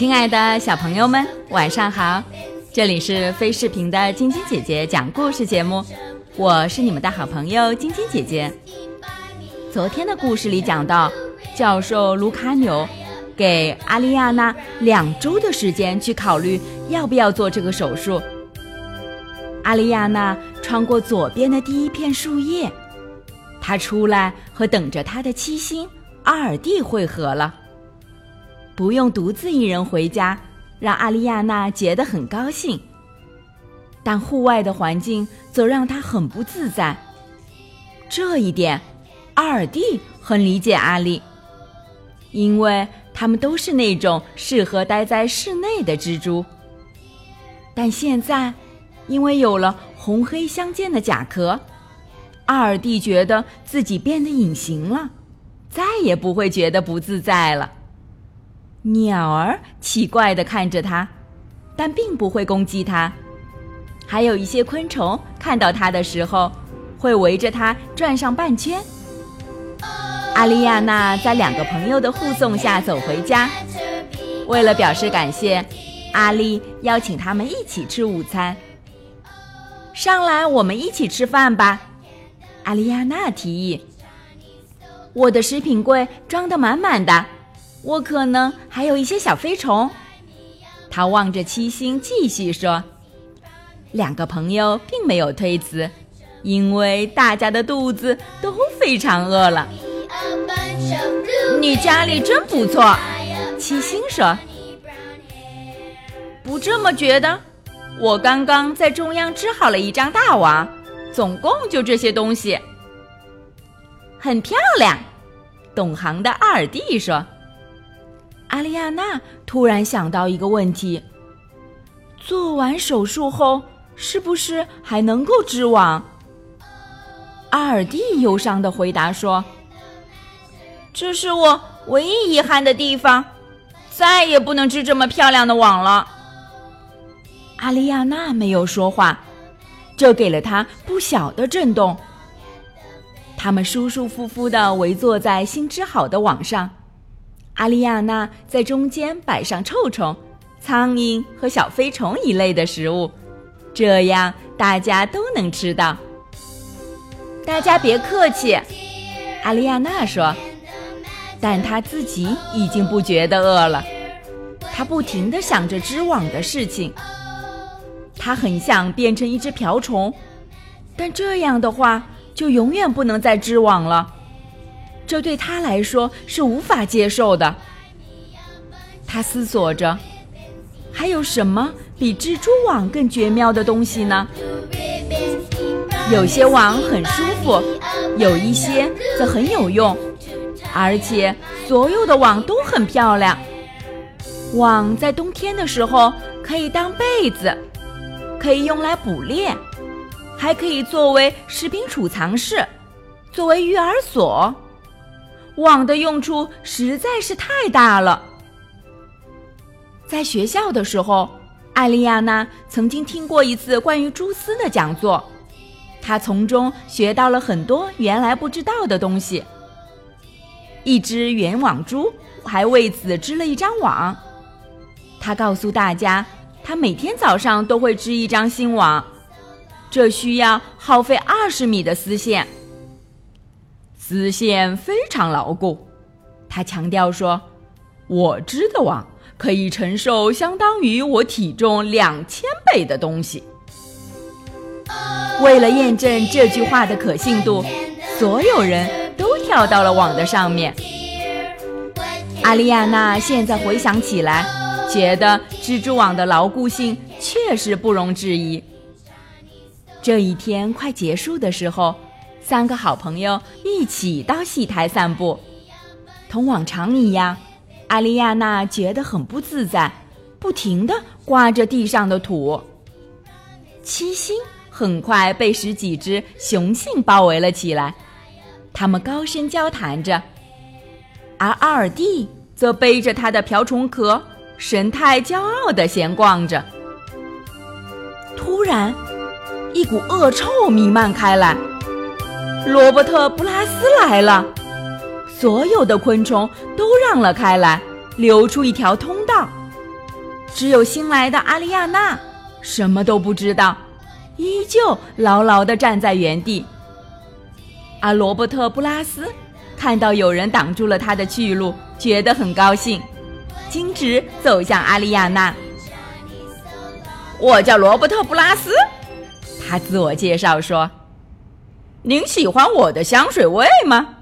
亲爱的小朋友们，晚上好！这里是飞视频的晶晶姐姐讲故事节目，我是你们的好朋友晶晶姐姐。昨天的故事里讲到，教授卢卡纽给阿丽亚娜两周的时间去考虑要不要做这个手术。阿丽亚娜穿过左边的第一片树叶，她出来和等着她的七星阿尔蒂会合了。不用独自一人回家，让阿丽亚娜觉得很高兴。但户外的环境则让她很不自在。这一点，阿尔蒂很理解阿丽，因为他们都是那种适合待在室内的蜘蛛。但现在，因为有了红黑相间的甲壳，阿尔蒂觉得自己变得隐形了，再也不会觉得不自在了。鸟儿奇怪地看着它，但并不会攻击它。还有一些昆虫看到它的时候，会围着它转上半圈。阿丽亚娜在两个朋友的护送下走回家。为了表示感谢，阿丽邀请他们一起吃午餐。上来，我们一起吃饭吧，阿丽亚娜提议。我的食品柜装得满满的。我可能还有一些小飞虫，他望着七星继续说：“两个朋友并没有推辞，因为大家的肚子都非常饿了。”你家里真不错，七星说。不这么觉得？我刚刚在中央织好了一张大网，总共就这些东西，很漂亮。懂行的阿尔蒂说。阿丽亚娜突然想到一个问题：做完手术后是不是还能够织网？阿尔蒂忧伤的回答说：“这是我唯一遗憾的地方，再也不能织这么漂亮的网了。”阿丽亚娜没有说话，这给了她不小的震动。他们舒舒服服的围坐在新织好的网上。阿丽亚娜在中间摆上臭虫、苍蝇和小飞虫一类的食物，这样大家都能吃到。大家别客气，阿丽亚娜说，但她自己已经不觉得饿了。她不停地想着织网的事情。她很想变成一只瓢虫，但这样的话就永远不能再织网了。这对他来说是无法接受的。他思索着，还有什么比蜘蛛网更绝妙的东西呢？有些网很舒服，有一些则很有用，而且所有的网都很漂亮。网在冬天的时候可以当被子，可以用来捕猎，还可以作为食品储藏室，作为育儿所。网的用处实在是太大了。在学校的时候，艾丽亚娜曾经听过一次关于蛛丝的讲座，她从中学到了很多原来不知道的东西。一只圆网蛛还为此织了一张网。她告诉大家，她每天早上都会织一张新网，这需要耗费二十米的丝线。丝线非常牢固，他强调说：“我织的网可以承受相当于我体重两千倍的东西。”为了验证这句话的可信度，所有人都跳到了网的上面。阿丽亚娜现在回想起来，觉得蜘蛛网的牢固性确实不容置疑。这一天快结束的时候。三个好朋友一起到戏台散步，同往常一样，阿丽亚娜觉得很不自在，不停地刮着地上的土。七星很快被十几只雄性包围了起来，他们高声交谈着，而阿尔蒂则背着他的瓢虫壳，神态骄傲地闲逛着。突然，一股恶臭弥漫开来。罗伯特·布拉斯来了，所有的昆虫都让了开来，留出一条通道。只有新来的阿丽亚娜什么都不知道，依旧牢牢地站在原地。而罗伯特·布拉斯看到有人挡住了他的去路，觉得很高兴，径直走向阿丽亚娜。我叫罗伯特·布拉斯，他自我介绍说：“您喜欢我的香水味吗？”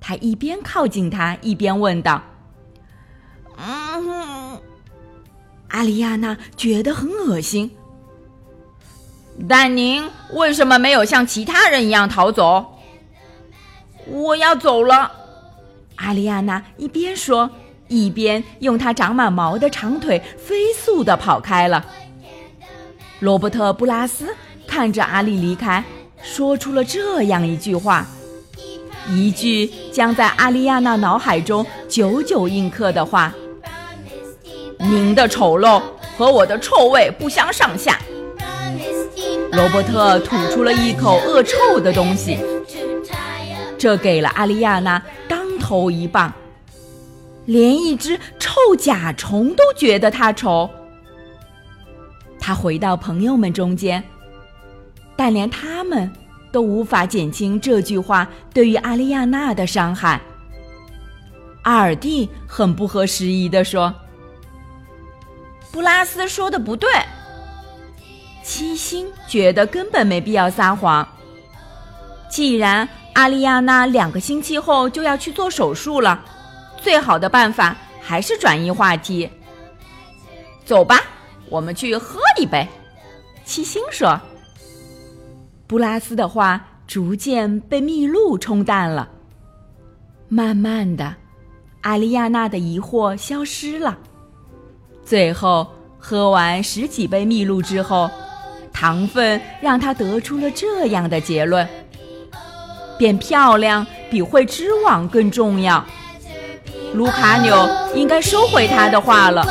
他一边靠近他，一边问道：“嗯。”阿丽亚娜觉得很恶心。但您为什么没有像其他人一样逃走？我要走了，阿丽亚娜一边说，一边用她长满毛的长腿飞速地跑开了。罗伯特·布拉斯看着阿丽离开，说出了这样一句话，一句将在阿丽亚娜脑海中久久印刻的话：“您的丑陋和我的臭味不相上下。”罗伯特吐出了一口恶臭的东西。这给了阿丽亚娜当头一棒，连一只臭甲虫都觉得他丑。他回到朋友们中间，但连他们都无法减轻这句话对于阿丽亚娜的伤害。阿尔蒂很不合时宜地说：“布拉斯说的不对。”七星觉得根本没必要撒谎，既然。阿丽亚娜两个星期后就要去做手术了，最好的办法还是转移话题。走吧，我们去喝一杯。七星说。布拉斯的话逐渐被蜜露冲淡了。慢慢的，阿丽亚娜的疑惑消失了。最后，喝完十几杯蜜露之后，糖分让他得出了这样的结论。变漂亮比会织网更重要。卢卡纽应该收回他的话了。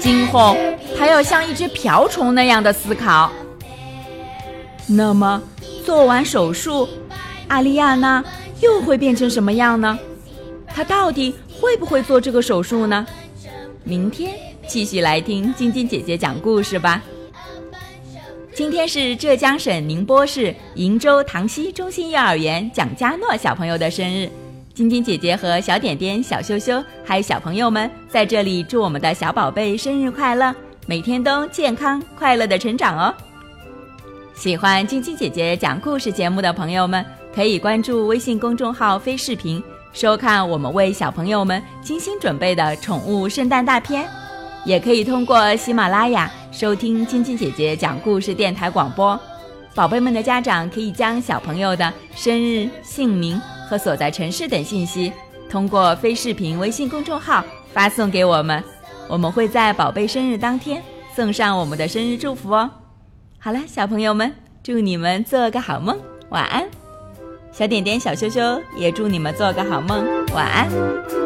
今后他要像一只瓢虫那样的思考。那么，做完手术，阿丽亚娜又会变成什么样呢？她到底会不会做这个手术呢？明天继续来听晶晶姐姐讲故事吧。今天是浙江省宁波市鄞州塘溪中心幼儿园蒋佳诺小朋友的生日，晶晶姐姐和小点点、小羞羞还有小朋友们在这里祝我们的小宝贝生日快乐，每天都健康快乐的成长哦。喜欢晶晶姐姐讲故事节目的朋友们，可以关注微信公众号“飞视频”，收看我们为小朋友们精心准备的宠物圣诞大片，也可以通过喜马拉雅。收听晶晶姐姐讲故事电台广播，宝贝们的家长可以将小朋友的生日、姓名和所在城市等信息，通过非视频微信公众号发送给我们，我们会在宝贝生日当天送上我们的生日祝福哦。好了，小朋友们，祝你们做个好梦，晚安。小点点、小羞羞也祝你们做个好梦，晚安。